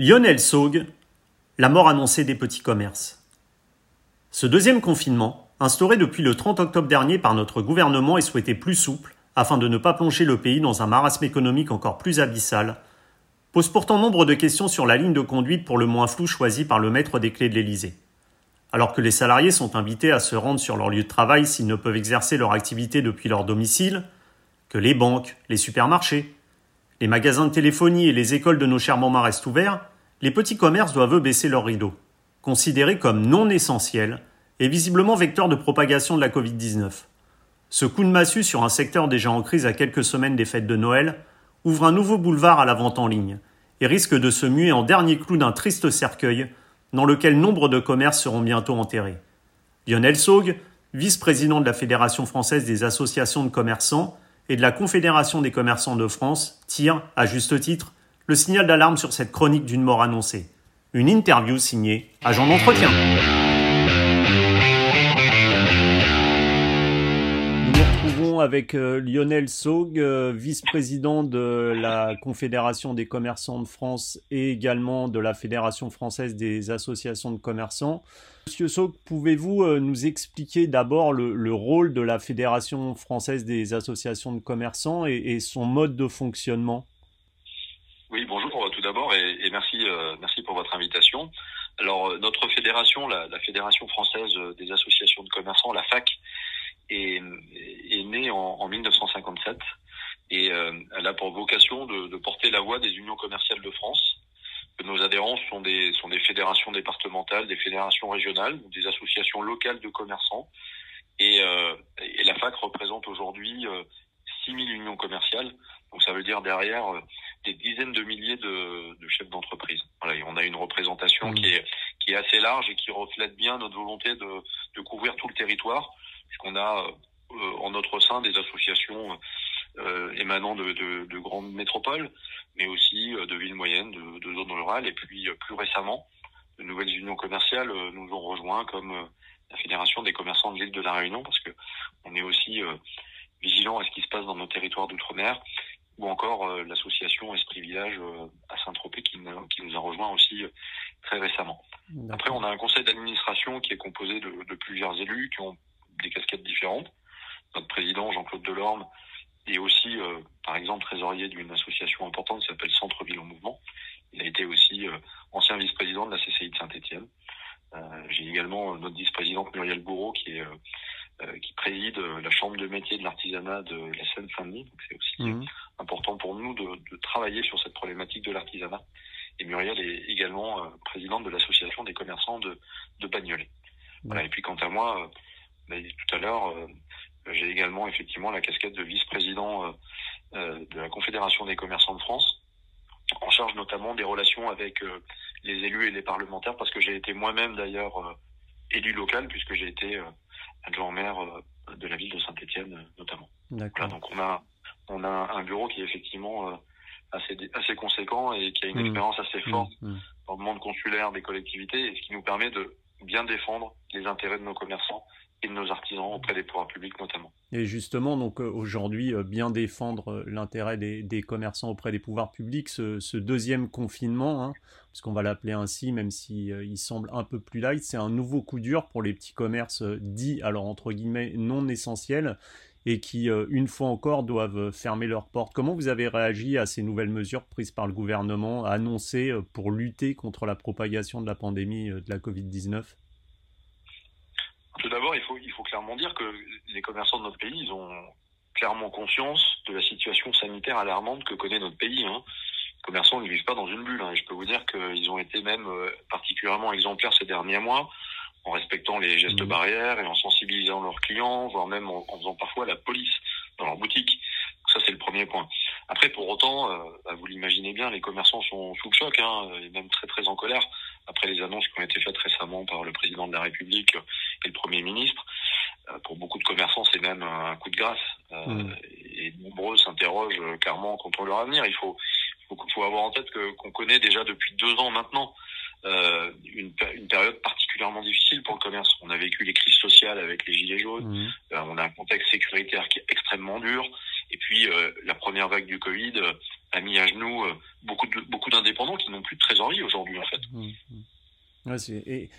Lionel Saug, la mort annoncée des petits commerces. Ce deuxième confinement, instauré depuis le 30 octobre dernier par notre gouvernement, est souhaité plus souple afin de ne pas plonger le pays dans un marasme économique encore plus abyssal, pose pourtant nombre de questions sur la ligne de conduite pour le moins flou choisie par le maître des clés de l'Élysée. Alors que les salariés sont invités à se rendre sur leur lieu de travail s'ils ne peuvent exercer leur activité depuis leur domicile, que les banques, les supermarchés, les magasins de téléphonie et les écoles de nos chers restent ouverts, les petits commerces doivent baisser leurs rideaux, considérés comme non essentiels et visiblement vecteurs de propagation de la Covid-19. Ce coup de massue sur un secteur déjà en crise à quelques semaines des fêtes de Noël ouvre un nouveau boulevard à la vente en ligne et risque de se muer en dernier clou d'un triste cercueil dans lequel nombre de commerces seront bientôt enterrés. Lionel Saug, vice-président de la Fédération française des associations de commerçants, et de la Confédération des commerçants de France tire, à juste titre, le signal d'alarme sur cette chronique d'une mort annoncée. Une interview signée Agent d'entretien. Nous nous retrouvons avec euh, Lionel Saug, euh, vice-président de la Confédération des commerçants de France et également de la Fédération française des associations de commerçants. Monsieur Saug, pouvez-vous euh, nous expliquer d'abord le, rôle de la Fédération française des associations de commerçants et, son mode de fonctionnement? Oui, bonjour euh, tout d'abord et, merci, euh, merci pour votre invitation. Alors notre fédération, la, Fédération française des associations de commerçants, la FAC, est, née en, 1957 et elle a pour vocation de porter la voix des unions commerciales de France nos adhérents sont des, sont des fédérations départementales, des fédérations régionales, des associations locales de commerçants. Et, euh, et la FAC représente aujourd'hui euh, 6000 unions commerciales. Donc ça veut dire derrière euh, des dizaines de milliers de, de chefs d'entreprise. Voilà, on a une représentation mmh. qui, est, qui est assez large et qui reflète bien notre volonté de, de couvrir tout le territoire, puisqu'on a euh, en notre sein des associations euh, émanant de, de, de, grandes métropoles, mais aussi euh, de villes moyennes, de, de zones rurales, et puis euh, plus récemment, de nouvelles unions commerciales nous ont rejoints comme la Fédération des commerçants de l'île de la Réunion, parce que on est aussi vigilant à ce qui se passe dans nos territoires d'outre-mer, ou encore l'association Esprit Village à Saint-Tropez qui, qui, nous a rejoint aussi très récemment. Après, on a un conseil d'administration qui est composé de, de, plusieurs élus qui ont des casquettes différentes. Notre président, Jean-Claude Delorme, et aussi, euh, par exemple, trésorier d'une association importante qui s'appelle Centre-Ville en Mouvement. Il a été aussi euh, ancien vice-président de la CCI de Saint-Etienne. Euh, j'ai également notre vice-présidente Muriel Bourreau qui est qui préside la chambre de métier de l'artisanat de la Seine-Saint-Denis. C'est aussi mmh. important pour nous de, de, travailler sur cette problématique de l'artisanat. Et Muriel est également présidente de l'association des commerçants de, de Bagnolet. Voilà. Et puis quant à moi, dit tout à l'heure, j'ai également effectivement la casquette de vice-président euh, euh, de la Confédération des commerçants de France, en charge notamment des relations avec euh, les élus et les parlementaires, parce que j'ai été moi-même d'ailleurs élu local, puisque j'ai été adjoint maire de la ville de Saint-Étienne notamment. Voilà, donc on a on a un bureau qui est effectivement assez assez conséquent et qui a une mmh. expérience assez mmh. forte mmh. dans le monde consulaire des collectivités, et ce qui nous permet de bien défendre les intérêts de nos commerçants et de nos artisans auprès des pouvoirs publics notamment. Et justement, donc euh, aujourd'hui, euh, bien défendre euh, l'intérêt des, commerçants auprès des pouvoirs publics, ce, deuxième confinement, hein, parce qu'on va l'appeler ainsi, même s'il il semble un peu plus light, c'est un nouveau coup dur pour les petits commerces dits, alors entre guillemets, non essentiels, et qui, une fois encore, doivent fermer leurs portes. Comment vous avez réagi à ces nouvelles mesures prises par le gouvernement, annoncées pour lutter contre la propagation de la pandémie de la Covid-19 tout d'abord, il faut, il faut clairement dire que les commerçants de notre pays, ils ont clairement conscience de la situation sanitaire alarmante que connaît notre pays. Hein. Les commerçants ne vivent pas dans une bulle. Hein, je peux vous dire qu'ils ont été même euh, particulièrement exemplaires ces derniers mois en respectant les gestes mmh. barrières et en sensibilisant leurs clients, voire même en, faisant parfois la police dans leurs boutiques. Ça, c'est le premier point. Après, pour autant, euh, bah, vous l'imaginez bien, les commerçants sont sous le choc, hein, et même très très en colère après les annonces qui ont été faites récemment par le président de la République et le Premier ministre. Euh, pour beaucoup de commerçants, c'est même un coup de grâce. Euh, mm. Et nombreux s'interrogent euh, clairement contre leur avenir. Il faut, faut, avoir en tête que qu'on connaît déjà depuis deux ans maintenant euh, une, une, période particulièrement difficile pour le commerce. On a vécu les crises sociales avec les gilets jaunes. Mm. on a un contexte sécuritaire qui est extrêmement dur. Et puis la première vague du Covid a mis à genoux beaucoup de, beaucoup d'indépendants qui n'ont plus de trésorerie aujourd'hui en fait. Mmh,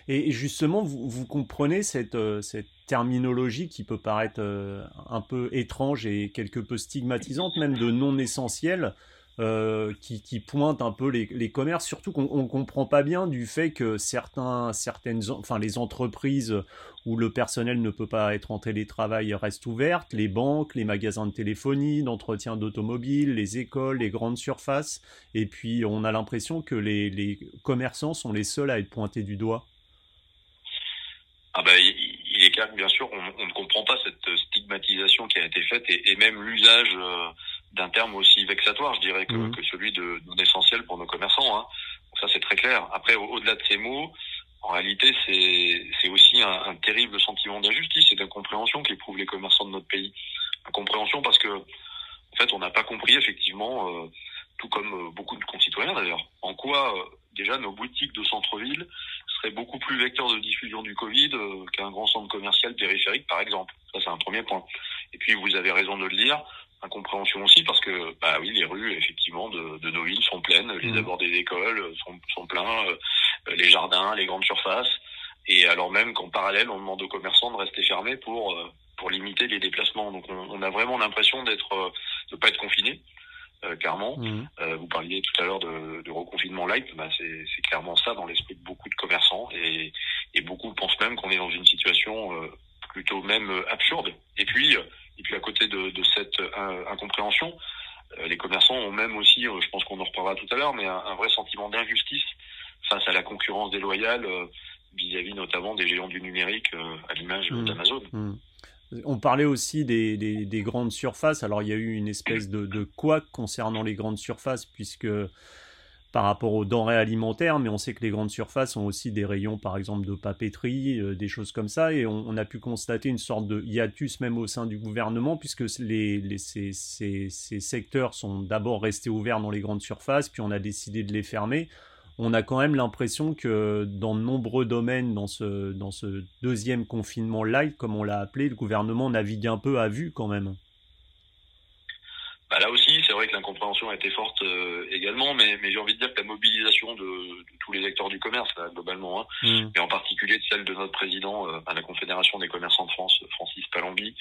et, justement, vous, comprenez cette, euh, cette, terminologie qui peut paraître euh, un peu étrange et quelque peu stigmatisante, même de non essentiel, euh, qui, qui, pointe un peu les, commerces, surtout qu'on ne comprend pas bien du fait que certains, certaines, enfin, les entreprises où le personnel ne peut pas être en télétravail restent ouvertes, les banques, les magasins de téléphonie, d'entretien d'automobile, les écoles, les grandes surfaces, et puis on a l'impression que les, commerçants sont les seuls à être pointés du doigt. Ah ben, il est clair que bien sûr, on, ne comprend pas cette stigmatisation qui a été faite et, et même l'usage euh, d'un terme aussi vexatoire, je dirais, que, mmh. que celui de non essentiel pour nos commerçants. Hein. ça, c'est très clair. Après, au-delà de ces mots, en réalité, c'est aussi un, un, terrible sentiment d'injustice et d'incompréhension qu'éprouvent les commerçants de notre pays. Incompréhension parce que, en fait, on n'a pas compris effectivement, euh, tout comme euh, beaucoup de concitoyens d'ailleurs, en quoi euh, déjà nos boutiques de centre-ville seraient beaucoup plus vecteurs de diffusion du Covid qu'un grand centre commercial périphérique, par exemple. Ça, c'est un premier point. Et puis, vous avez raison de le dire, incompréhension aussi parce que bah oui les rues effectivement de, de nos villes sont pleines. Les mmh. abords des écoles sont, sont pleins euh, les jardins les grandes surfaces. Et alors même qu'en parallèle on demande aux commerçants de rester fermés pour euh, pour limiter les déplacements. Donc on, on a vraiment l'impression d'être euh, de pas être confiné clairement. Mmh. vous parliez tout à l'heure de, de, reconfinement light. Bah c'est clairement ça dans l'esprit de beaucoup de commerçants. Et, et beaucoup pensent même qu'on est dans une situation plutôt même absurde et puis et puis à côté de, de cette euh, incompréhension, euh, les commerçants ont même aussi, euh, je pense qu'on en reparlera tout à l'heure, mais un, vrai sentiment d'injustice face à la concurrence déloyale vis-à-vis notamment des géants du numérique à l'image mmh. d'Amazon. Mmh. On parlait aussi des, des, des, grandes surfaces. Alors il y a eu une espèce de, de quoi concernant les grandes surfaces puisque par rapport aux denrées alimentaires, mais on sait que les grandes surfaces ont aussi des rayons, par exemple, de papeterie, euh, des choses comme ça, et on, a pu constater une sorte de hiatus même au sein du gouvernement, puisque ces, secteurs sont d'abord restés ouverts dans les grandes surfaces, puis on a décidé de les fermer. On a quand même l'impression que dans de nombreux domaines, dans ce, dans ce deuxième confinement light, comme on l'a appelé, le gouvernement navigue un peu à vue quand même. Bah là aussi, c'est vrai que l'incompréhension a été forte euh, également, mais, mais j'ai envie de dire que la mobilisation de, de tous les acteurs du commerce, là, globalement, hein, mm. et en particulier de celle de notre président euh, à la Confédération des commerçants de France, Francis Palombi,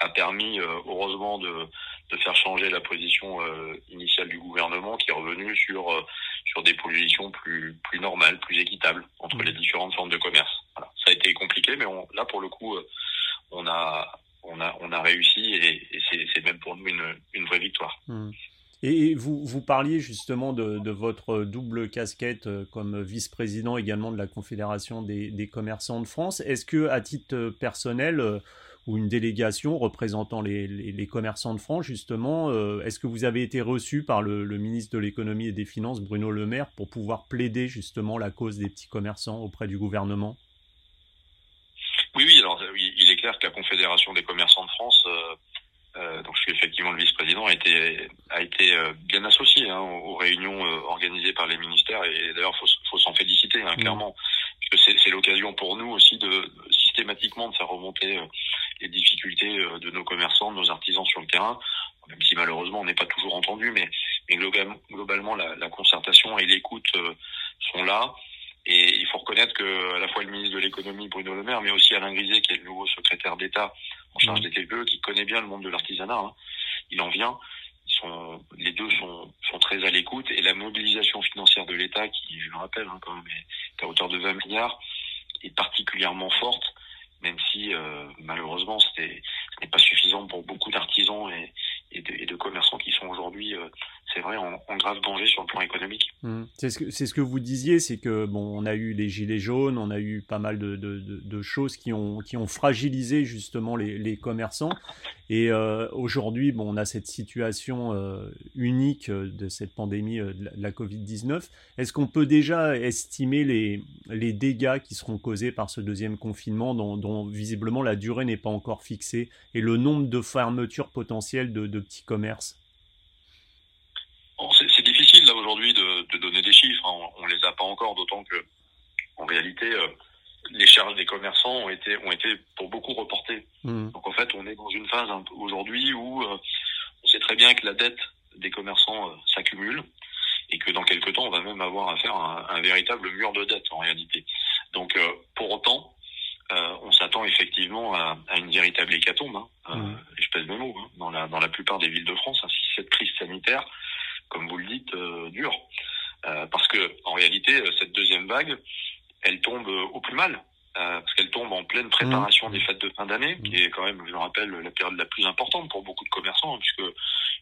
a permis euh, heureusement de, de, faire changer la position initiale du gouvernement, qui est revenu sur sur des positions plus plus normales, plus équitables entre mm. les différentes formes de commerce. Voilà. Ça a été compliqué, mais on, là pour le coup, on a on a, réussi et, c'est même pour nous une, vraie victoire. Hmm. Et vous, vous parliez justement de, votre double casquette euh, comme vice-président également de la Confédération des, commerçants de France. Est-ce que, à titre personnel, euh, ou une délégation représentant les commerçants de France, justement, euh, est-ce que vous avez été reçu par le, le ministre de l'économie et des finances, Bruno Le Maire, pour pouvoir plaider justement la cause des petits commerçants auprès du gouvernement oui, oui, alors il est clair que la Confédération des commerçants de France, euh, euh, donc je suis effectivement le vice-président, a été, a été euh, bien associé hein, aux réunions euh, organisées par les ministères et d'ailleurs faut, faut s'en féliciter hein, mmh. clairement, puisque c'est l'occasion pour nous aussi de systématiquement de faire remonter les difficultés de nos commerçants, de nos artisans sur le terrain, même si malheureusement on n'est pas toujours entendu, mais, mais globalement la, la concertation et l'écoute sont là. Et il faut reconnaître que à la fois le ministre de l'économie Bruno Le Maire, mais aussi Alain Griset, qui est le nouveau secrétaire d'État en charge des TPE, qui connaît bien le monde de l'artisanat, hein, il en vient. Ils sont, les deux sont, sont très à l'écoute et la mobilisation financière de l'État, qui, je le rappelle, hein, quand même, est à hauteur de 20 milliards, est particulièrement forte, même si euh, malheureusement ce n'est pas suffisant pour beaucoup d'artisans et, et, de, et, de, commerçants qui sont aujourd'hui euh, vrai, en, grave danger sur le plan économique. Mmh. C'est ce, que, vous disiez, c'est que bon, on a eu les gilets jaunes, on a eu pas mal de, choses qui ont, qui ont fragilisé justement les, commerçants. Et euh, aujourd'hui, bon, on a cette situation euh, unique euh, de cette pandémie de la, la Covid-19. Est-ce qu'on peut déjà estimer les, les dégâts qui seront causés par ce deuxième confinement dont, dont visiblement la durée n'est pas encore fixée et le nombre de fermetures potentielles de, de petits commerces c'est difficile là aujourd'hui de, de, donner des chiffres. Hein. On, les a pas encore, d'autant que en réalité euh, les charges des commerçants ont été ont été pour beaucoup reportées. Mmh. Donc en fait, on est dans une phase aujourd'hui où euh, on sait très bien que la dette des commerçants euh, même avoir à faire un, un véritable mur de dette en réalité. Donc pour autant, on s'attend effectivement à, à, une véritable hécatombe, hein, mmh. et je pèse mes mots, hein, dans, la, dans la plupart des villes de France, si cette crise sanitaire, comme vous le dites, dure. Euh, parce que en réalité, euh, cette deuxième vague, elle tombe au plus mal, parce qu'elle tombe en pleine préparation mmh. des fêtes de fin d'année, qui est quand même, je le rappelle, la période la plus importante pour beaucoup de commerçants, puisque le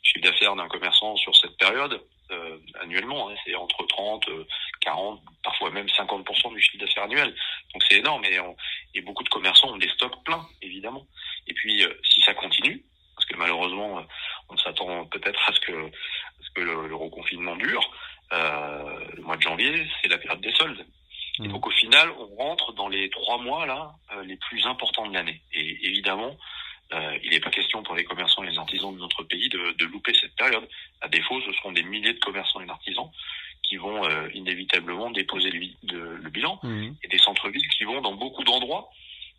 chiffre d'affaires d'un commerçant sur cette période, euh, annuellement. Hein, c'est entre 30, 40, euh, parfois même 50% du chiffre d'affaires annuel. Donc c'est énorme et, et, beaucoup de commerçants ont des stocks pleins, évidemment. Et puis euh, si ça continue, parce que malheureusement on s'attend peut-être à ce que, à ce que le, reconfinement dure, le mois de janvier c'est la période des soldes. Et mmh. donc au final, on rentre dans les trois mois là les plus importants de l'année. Et évidemment, euh, il n'est pas question pour les commerçants et les artisans de notre pays de, de, louper cette période. À défaut, ce seront des milliers de commerçants et d'artisans qui vont euh, inévitablement déposer le, le bilan mmh. et des centres-villes qui vont, dans beaucoup d'endroits,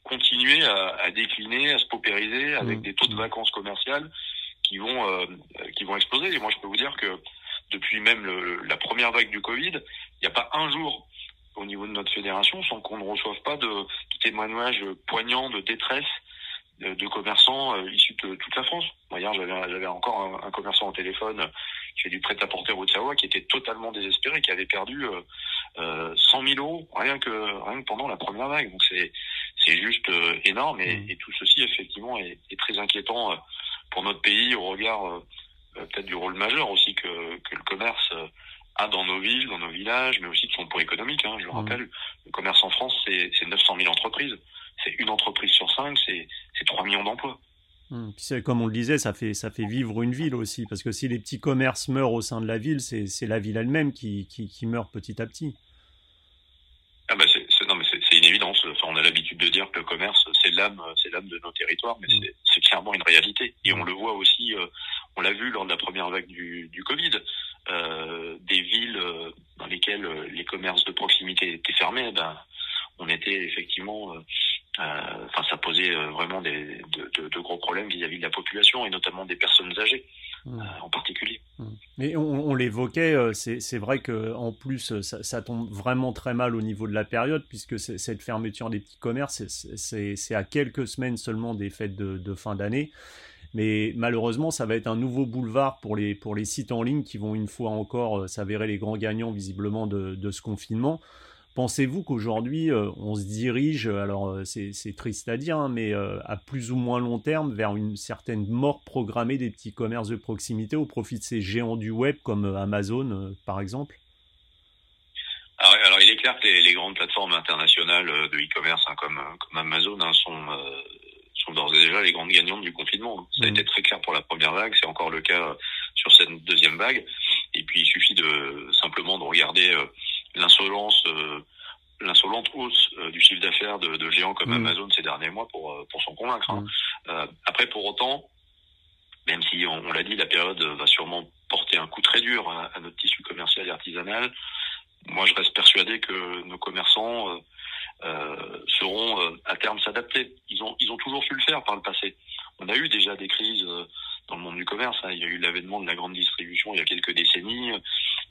continuer à, à, décliner, à se paupériser avec mmh. des taux de vacances commerciales qui vont euh, qui vont exploser. Et moi, je peux vous dire que depuis même le, la première vague du Covid, il n'y a pas un jour au niveau de notre fédération sans qu'on ne reçoive pas de, de témoignages poignants de détresse de, commerçants euh, issus de toute la France. Hier, j'avais encore un, commerçant au téléphone qui fait du prêt-à-porter au Haute-Savoie qui était totalement désespéré, qui avait perdu euh, euh, 100 000 euros rien que rien que pendant la première vague. Donc c'est c'est juste euh, énorme et, mmh. et, tout ceci effectivement est, est, très inquiétant pour notre pays au regard peut-être du rôle majeur aussi que que le commerce a dans nos villes, dans nos villages, mais aussi de son poids économique. Hein, je le mmh. rappelle, le commerce en France, c'est 900 000 entreprises c'est une entreprise sur cinq, c'est 3 millions d'emplois. Hum, comme on le disait, ça fait, ça fait vivre une ville aussi, parce que si les petits commerces meurent au sein de la ville, c'est la ville elle-même qui, qui, qui, meurt petit à petit. Ah bah c'est une évidence. Enfin, on a l'habitude de dire que le commerce, c'est l'âme de nos territoires, mais hum. c'est clairement une réalité. Et on le voit aussi, euh, on l'a vu lors de la première vague du, du Covid, euh, des villes euh, dans lesquelles euh, les commerces de proximité étaient fermés, ben, on était effectivement euh, enfin, ça posait euh, vraiment des, de, de, de, gros problèmes vis-à-vis de la population et notamment des personnes âgées mmh. euh, en particulier. Mmh. Mais on, on l'évoquait, c'est vrai que en plus ça, ça, tombe vraiment très mal au niveau de la période puisque cette fermeture des petits commerces, c'est à quelques semaines seulement des fêtes de, de fin d'année. Mais malheureusement, ça va être un nouveau boulevard pour les, pour les sites en ligne qui vont une fois encore s'avérer les grands gagnants visiblement de, ce confinement. Pensez-vous qu'aujourd'hui, euh, on se dirige, alors euh, c'est triste à dire, hein, mais euh, à plus ou moins long terme, vers une certaine mort programmée des petits commerces de proximité au profit de ces géants du web comme Amazon, par exemple? Alors, il est clair que les, grandes plateformes internationales de e-commerce hein, comme, comme, Amazon hein, sont, sont d'ores et déjà les grandes gagnantes du confinement. Ça a mmh. été très clair pour la première vague, c'est encore le cas sur cette deuxième vague. Et puis il suffit de simplement de regarder l'insolence, euh, l'insolente hausse euh, du chiffre d'affaires de, de, géants comme mmh. Amazon ces derniers mois pour euh, pour s'en convaincre. Hein. Mmh. après, pour autant, même si on, l'a dit, la période va sûrement porter un coup très dur à, notre tissu commercial et artisanal. Moi, je reste persuadé que nos commerçants euh, seront à terme s'adapter. Ils ont ils ont toujours su le faire par le passé. On a eu déjà des crises dans le monde du commerce. Hein. Il y a eu l'avènement de la grande distribution il y a quelques décennies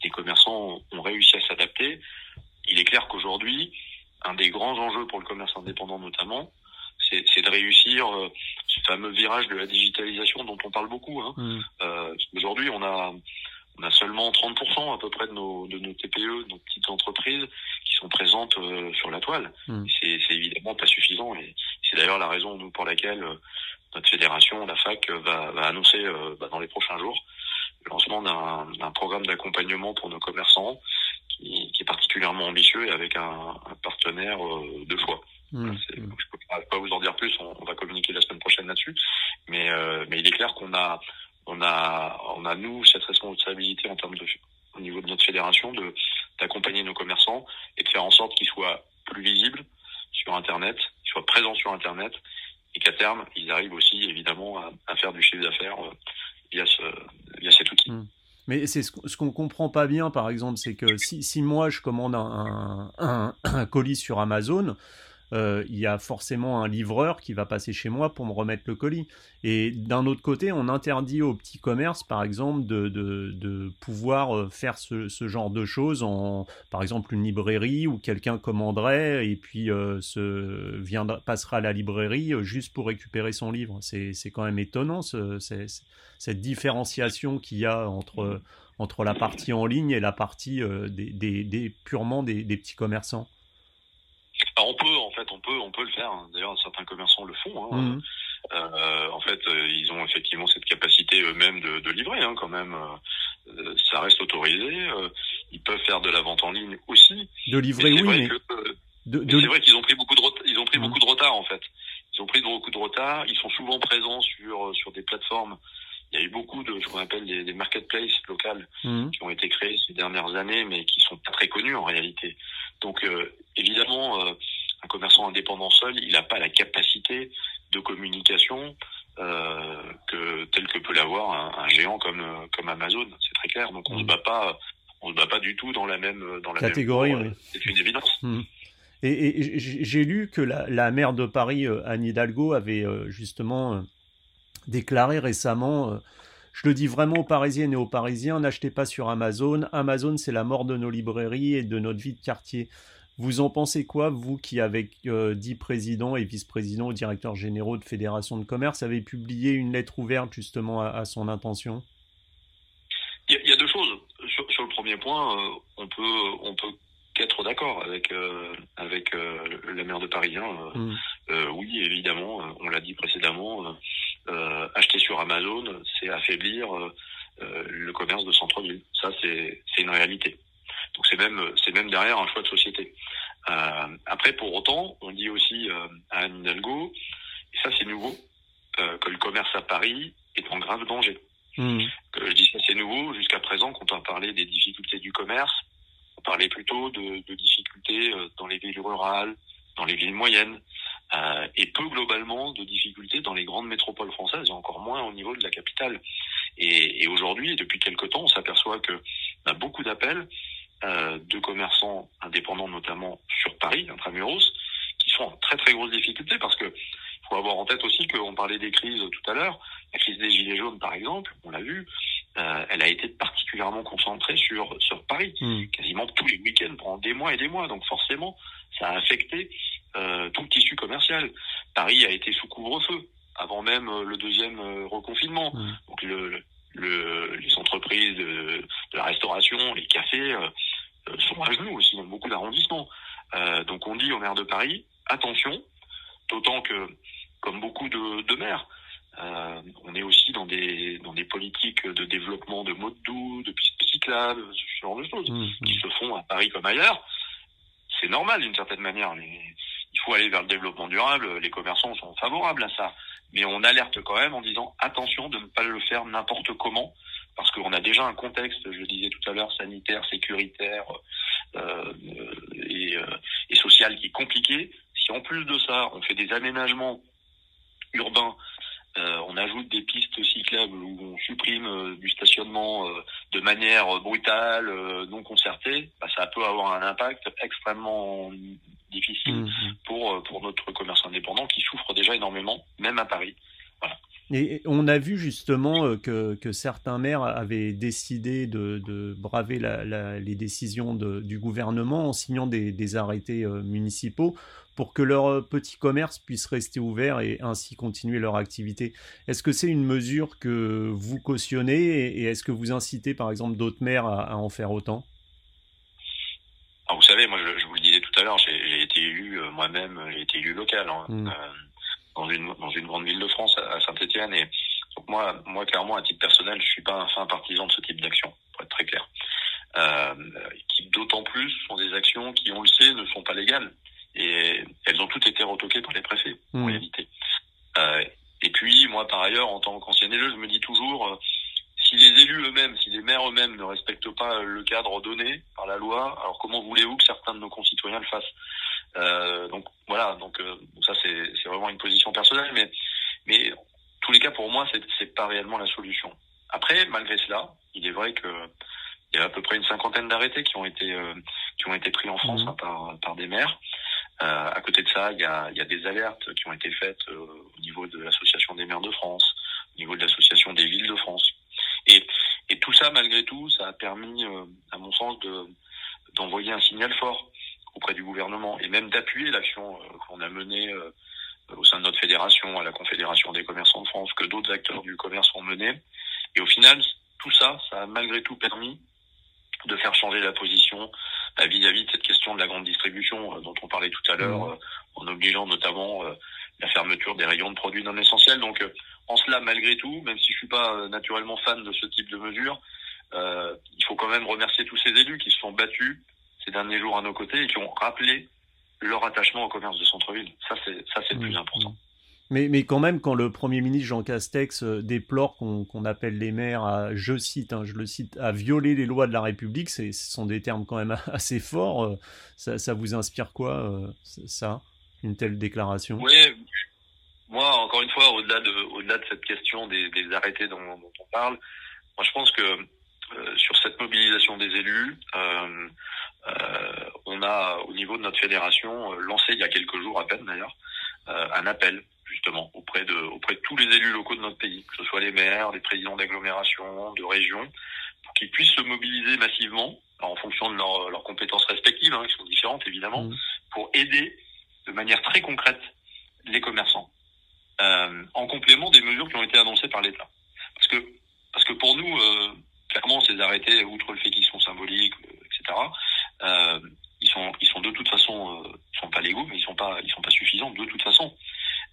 les commerçants ont réussi à s'adapter. Il est clair qu'aujourd'hui, un des grands enjeux pour le commerce indépendant notamment, c'est de réussir euh, ce fameux virage de la digitalisation dont on parle beaucoup. Hein. Mmh. Euh, aujourd'hui, on a on a seulement 30% à peu près de nos, de nos TPE, de nos petites entreprises, sont présentes euh, sur la toile. Mmh. C'est évidemment pas suffisant et c'est d'ailleurs la raison pour laquelle euh, notre fédération, la FAC, va, va annoncer bah, dans les prochains jours le lancement d'un programme d'accompagnement pour nos commerçants qui, qui, est particulièrement ambitieux et avec un, un partenaire euh, de choix. Mmh. Je ne peux pas vous en dire plus, on, on va communiquer la semaine prochaine là-dessus, mais, euh, mais il est clair qu'on a, on a, on a nous cette responsabilité en termes de, au niveau de notre fédération, de d'accompagner nos commerçants faire en sorte qu'ils soient plus visibles sur Internet, qu'ils soient présents sur Internet et qu'à terme, ils arrivent aussi évidemment à, faire du chiffre d'affaires euh, via, ce, via cet outil. Hmm. Mais c'est ce qu'on comprend pas bien, par exemple, c'est que si, moi je commande un, colis sur Amazon, euh, il y a forcément un livreur qui va passer chez moi pour me remettre le colis. Et d'un autre côté, on interdit aux petits commerces, par exemple, de, de, de pouvoir euh, faire ce, ce, genre de choses en, par exemple, une librairie où quelqu'un commanderait et puis euh, se viendra, passera à la librairie juste pour récupérer son livre. C'est quand même étonnant ce, cette différenciation qu'il y a entre, entre la partie en ligne et la partie des, des, des, purement des, des petits commerçants. On peut, en fait, on peut, on peut le faire. Hein. D'ailleurs, certains commerçants le font. Hein. Mmh. Euh, en fait, euh, ils ont effectivement cette capacité eux-mêmes de, de, livrer, hein, quand même. Euh, ça reste autorisé. Ils peuvent faire de la vente en ligne aussi. De livrer, oui. mais... de, de... C'est vrai qu'ils ont pris beaucoup de retard. Ils ont pris mmh. beaucoup de retard, en fait. Ils ont pris beaucoup de retard. Ils sont souvent présents sur sur des plateformes. Il y a eu beaucoup de ce qu'on appelle des, des marketplaces locales mmh. qui ont été créées ces dernières années, mais qui sont pas très connues en réalité. Donc évidemment, un commerçant indépendant seul, il n'a pas la capacité de communication euh, que tel que peut l'avoir un, un, géant comme comme Amazon. C'est très clair. Donc on ne mmh. se bat pas, on se bat pas du tout dans la même dans la catégorie. Même... C'est une évidence. Mmh. Et, et j'ai lu que la, la, maire de Paris, euh, Anne Hidalgo, avait euh, justement euh, déclaré récemment. Je le dis vraiment aux Parisiennes et aux Parisiens, n'achetez pas sur Amazon. Amazon, c'est la mort de nos librairies et de notre vie de quartier. Vous en pensez quoi, vous qui, avec euh, 10 présidents et vice-présidents ou directeurs généraux de fédérations de commerce, avez publié une lettre ouverte justement à, à son intention? Il y, y, a deux choses. Sur, sur le premier point, euh, on peut, on peut qu'être d'accord avec euh, avec euh, la maire de Paris. Hein. Mmh. oui, évidemment, on l'a dit précédemment, acheter sur Amazon, c'est affaiblir le commerce de centre-ville. Ça, c'est une réalité. Donc c'est même c'est même derrière un choix de société. Euh, après, pour autant, on dit aussi euh, à Anne Hidalgo, et ça c'est nouveau, euh, que le commerce à Paris est en grave danger. Mmh. Que je dis ça c'est nouveau. Jusqu'à présent, quand on parlait des difficultés du commerce, on parlait plutôt de, de difficultés dans les villes rurales, dans les villes moyennes, et peu globalement de difficultés dans les grandes métropoles françaises, et encore moins au niveau de la capitale. Et, et aujourd'hui, depuis quelque temps, on s'aperçoit que on a beaucoup d'appels de commerçants indépendants, notamment Paris, intramuros, qui sont en très très grosse difficulté parce que faut avoir en tête aussi qu'on parlait des crises tout à l'heure. La crise des gilets jaunes, par exemple, on l'a vu, euh, elle a été particulièrement concentrée sur sur Paris, mmh. quasiment tous les week-ends pendant des mois et des mois. Donc forcément, ça a affecté euh, tout le tissu commercial. Paris a été sous couvre-feu avant même euh, le deuxième reconfinement. Mmh. Donc le, le, les entreprises de, de, la restauration, les cafés euh, sont à genoux aussi dans beaucoup d'arrondissements. Euh, donc on dit au maire de Paris, attention, d'autant que, comme beaucoup de, de maires, euh, on est aussi dans des dans des politiques de développement de modes doux, de pistes cyclables, ce genre de choses, mmh, qui se font à Paris comme ailleurs. C'est normal d'une certaine manière. Les, il faut aller vers le développement durable. Les commerçants sont favorables à ça, mais on alerte quand même en disant attention de ne pas le faire n'importe comment, parce qu'on a déjà un contexte, je le disais tout à l'heure, sanitaire, sécuritaire euh, et, euh, et, social qui est compliqué. Si en plus de ça, on fait des aménagements urbains, euh, on ajoute des pistes cyclables où on supprime euh, du stationnement de manière brutale, non concertée, bah, ça peut avoir un impact extrêmement difficile mmh. pour pour notre commerce indépendant qui souffre déjà énormément, même à Paris. Et on a vu justement euh, que, que certains maires avaient décidé de, de braver la, la, les décisions de, du gouvernement en signant des, des arrêtés euh, municipaux pour que leurs euh, petits commerces puissent rester ouverts et ainsi continuer leur activité. Est-ce que c'est une mesure que vous cautionnez et est-ce que vous incitez par exemple d'autres maires à, à, en faire autant? Alors, Vous savez, moi je, je, vous le disais tout à l'heure, j'ai été élu moi-même, j'ai été élu local. Hein. Mmh. Euh, dans une dans une grande ville de France, à Saint-Étienne. Et donc moi, moi clairement, à titre personnel, je suis pas un fin partisan de ce type d'action, pour être très clair. Euh, qui d'autant plus sont des actions qui, on le sait, ne sont pas légales. Et elles ont toutes été retoquées par les préfets, mmh. en réalité. Euh, et puis, moi, par ailleurs, en tant qu'ancien élu, je me dis toujours, euh, si les élus eux-mêmes, si les maires eux-mêmes ne respectent pas le cadre donné par la loi, alors comment voulez-vous que certains de nos concitoyens le fassent euh, donc voilà, donc euh, ça c'est vraiment une position personnelle, mais mais tous les cas pour moi c'est c'est pas réellement la solution. Après, malgré cela, il est vrai que il y a à peu près une cinquantaine d'arrêtés qui ont été euh, qui ont été pris en France mmh. hein, par par des maires. à côté de ça, il y a, y a, des alertes qui ont été faites au niveau de l'association des maires de France, au niveau de l'association des villes de France. Et, et tout ça, malgré tout, ça a permis, à mon sens, de d'envoyer un signal fort auprès du gouvernement et même d'appuyer l'action qu'on a menée au sein de notre fédération, à la Confédération des commerçants de France, que d'autres acteurs du commerce ont mené. Et au final, tout ça, ça a malgré tout permis de faire changer la position bah, vis-à-vis de cette question de la grande distribution euh, dont on parlait tout à l'heure, mmh. euh, en obligeant notamment euh, la fermeture des rayons de produits non essentiels. Donc, en cela, malgré tout, même si je suis pas naturellement fan de ce type de mesures, il faut quand même remercier tous ces élus qui se sont battus ces derniers jours à nos côtés et qui ont rappelé leur attachement au commerce de centre-ville. Ça, c'est ça, c'est le plus mmh. important. Mais, mais quand même, quand le Premier ministre Jean Castex euh, déplore qu'on appelle les maires à, je cite, hein, je le cite, à violer les lois de la République, ce sont des termes quand même assez forts. Euh, ça, ça vous inspire quoi, euh, ça, une telle déclaration? Oui, moi, encore une fois, au-delà de, au-delà de cette question des, des arrêtés dont, dont, on parle, moi, je pense que sur cette mobilisation des élus, euh, on a, au niveau de notre fédération, lancé il y a quelques jours à peine d'ailleurs, un appel justement auprès de auprès de tous les élus locaux de notre pays, que ce soit les maires, les présidents d'agglomération, de région, pour qu'ils puissent se mobiliser massivement en fonction de leurs compétences respectives, hein, qui sont différentes évidemment, mmh. pour aider de manière très concrète les commerçants, euh, en complément des mesures qui ont été annoncées par l'État. Parce que parce que pour nous, euh, clairement, ces arrêtés, outre le fait qu'ils sont symboliques, euh, etc. Euh, ils sont ils sont de toute façon euh, sont pas légaux, mais ils sont pas ils sont pas suffisants de toute façon.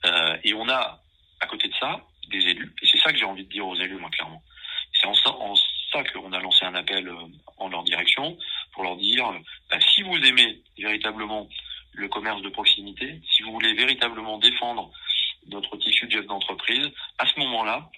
Euh, et on a, à côté de ça, des élus. Et c'est ça que j'ai envie de dire aux élus, moi, clairement. C'est en, en, ça qu'on a lancé un appel euh, en leur direction pour leur dire, bah, si vous aimez véritablement le commerce de proximité, si vous voulez véritablement défendre notre tissu de d'entreprise, à ce moment-là,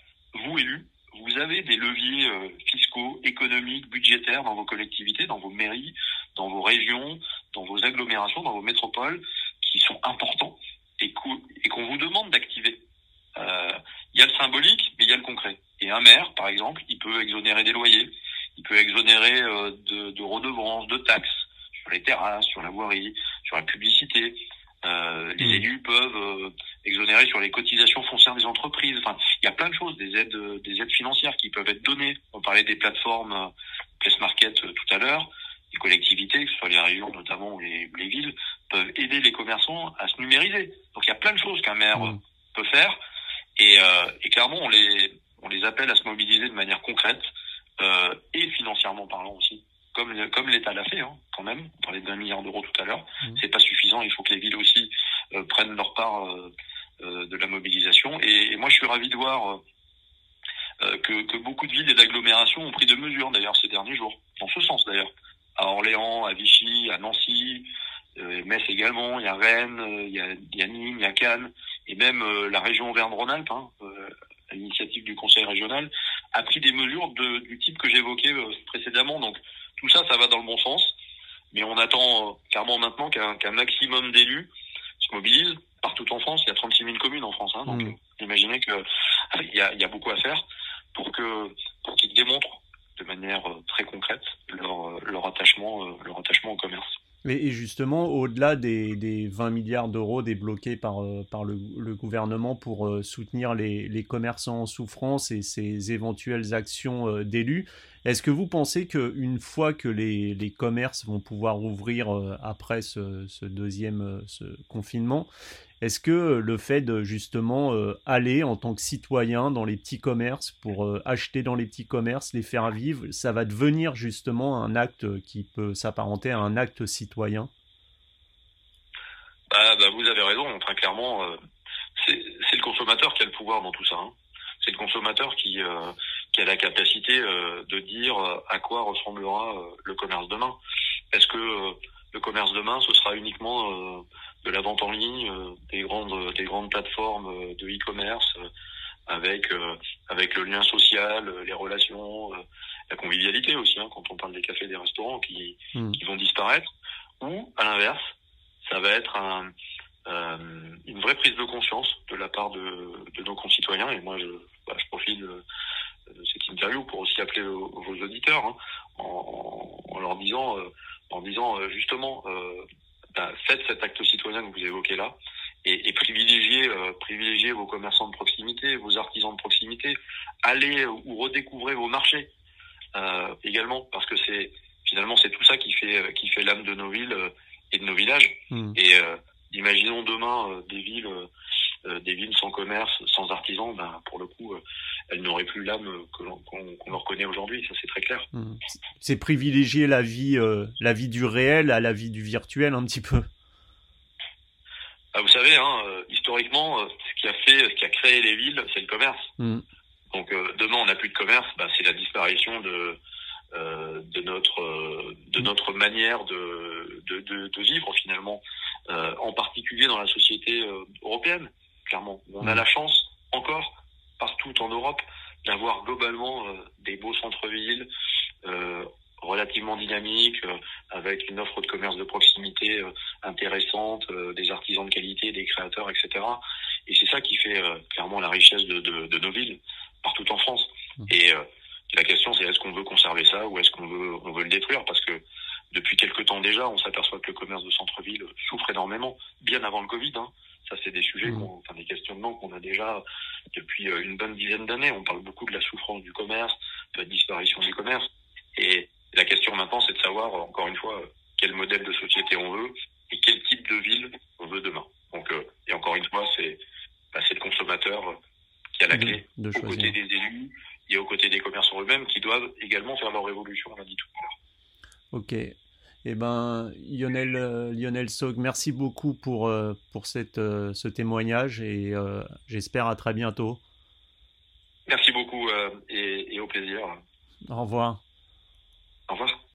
vous élus, vous avez des leviers euh, fiscaux, économiques, budgétaires dans vos collectivités, dans vos mairies, dans vos régions, dans vos agglomérations, dans vos métropoles, qui sont importants et qu'on vous demande d'activer. Euh, il y a le symbolique, mais il y a le concret. Et un maire, par exemple, il peut exonérer des loyers, il peut exonérer euh, de, de redevances, de taxes sur les terrasses, sur la voirie, sur la publicité. Euh, les mmh. élus peuvent exonérer sur les cotisations foncières des entreprises. Enfin, il y a plein de choses, des aides, des aides financières qui peuvent être données. On parlait des plateformes euh, Place Market tout à l'heure les collectivités, que ce soit les régions notamment ou les, les, villes, peuvent aider les commerçants à se numériser. Donc il y a plein de choses qu'un maire mmh. peut faire. Et, euh, et, clairement, on les, on les appelle à se mobiliser de manière concrète euh, et financièrement parlant aussi. Comme, comme l'État l'a fait, hein, quand même. On parlait d'un milliard d'euros tout à l'heure. Mmh. C'est pas suffisant. Il faut que les villes aussi euh, prennent leur part de la mobilisation. Et, et, moi, je suis ravi de voir que, que beaucoup de villes et d'agglomérations ont pris de mesures, d'ailleurs, ces derniers jours. Dans ce sens, d'ailleurs à Orléans, à Vichy, à Nancy, Metz également, il y a Rennes, euh, il y a, il y a Nîmes, il y a Cannes, et même euh, la région Auvergne-Rhône-Alpes, hein, euh, à l'initiative du Conseil régional, a pris des mesures de, du type que j'évoquais précédemment. Donc tout ça, ça va dans le bon sens, mais on attend clairement maintenant qu'un qu maximum d'élus se mobilisent. Partout en France, il y a 36 000 communes en France, hein, donc mmh. imaginez qu'il y a, y a beaucoup à faire pour que pour qu'ils démontrent de manière euh, très concrète leur, euh, leur, attachement, euh, leur attachement au commerce. Et justement, au-delà des, des, 20 milliards d'euros débloqués par, par le, gouvernement pour soutenir les, les, commerçants en souffrance et ces éventuelles actions d'élus, est-ce que vous pensez qu'une fois que les, commerces vont pouvoir ouvrir après ce, deuxième ce confinement, est-ce que le fait de justement euh, aller en tant que citoyen dans les petits commerces pour euh, acheter dans les petits commerces, les faire vivre, ça va devenir justement un acte qui peut s'apparenter à un acte citoyen? Bah, bah, Vous avez raison, très clairement, euh, c'est le consommateur qui a le pouvoir dans tout ça. Hein. C'est le consommateur qui, qui a la capacité de dire à quoi ressemblera le commerce demain. Est-ce que le commerce demain, ce sera uniquement de la vente en ligne, euh, des grandes des grandes plateformes euh, de e-commerce euh, avec avec le lien social, les relations, la convivialité aussi hein, quand on parle des cafés, des restaurants qui mmh. qui vont disparaître ou à l'inverse, ça va être un une vraie prise de conscience de la part de, de nos concitoyens. Et moi, je, bah, je profite de, cette interview pour aussi appeler vos, auditeurs hein, en, en, leur disant, en disant justement, bah, faites cet acte citoyen que vous évoquez là et, et privilégiez, euh, privilégiez vos commerçants de proximité, vos artisans de proximité. Allez ou redécouvrez vos marchés euh, également, parce que c'est finalement c'est tout ça qui fait qui fait l'âme de nos villes et de nos villages. Hmm. Et imaginons demain des villes euh, des villes sans commerce, sans artisans, ben, pour le coup, euh, elles n'auraient plus l'âme qu'on leur connaît aujourd'hui. Ça, c'est très clair. Hmm. C'est privilégier la vie, euh, la vie du réel à la vie du virtuel un petit peu. Ah, vous savez, hein, historiquement, ce qui a fait, ce qui a créé les villes, c'est le commerce. Hmm. Donc demain, on n'a plus de commerce, ben, c'est la disparition de de notre de notre manière de de, de, vivre finalement, en particulier dans la société européenne clairement. On a la chance, encore, en Europe, d'avoir globalement euh, des beaux centres-villes euh, relativement dynamiques, euh, avec une offre de commerce de proximité intéressante, des artisans de qualité, des créateurs, etc. Et c'est ça qui fait clairement la richesse de, de, nos villes, partout en France. Mm. Et la question, c'est est-ce qu'on veut conserver ça ou est-ce qu'on veut, on veut le détruire? Parce que depuis quelques temps déjà, on s'aperçoit que le commerce de centre-ville souffre énormément, bien avant le Covid. Hein. Ça, c'est des sujets, mmh. enfin des questionnements qu'on a déjà depuis euh, une bonne dizaine d'années. On parle beaucoup de la souffrance du commerce, de la disparition du commerce. Et la question maintenant, c'est de savoir, encore une fois, quel modèle de société on veut et quel type de ville on veut demain. Donc, euh, et encore une fois, c'est bah, le consommateur qui a la clé, de aux côtés des élus et aux côtés des commerçants eux-mêmes qui doivent également faire leur révolution, on l'a dit tout à l'heure. Ok. Eh ben, Lionel, euh, Lionel Sog, merci beaucoup pour, euh, pour cette, euh, ce témoignage et j'espère à très bientôt. Merci beaucoup et, et au plaisir. Au revoir. Au revoir.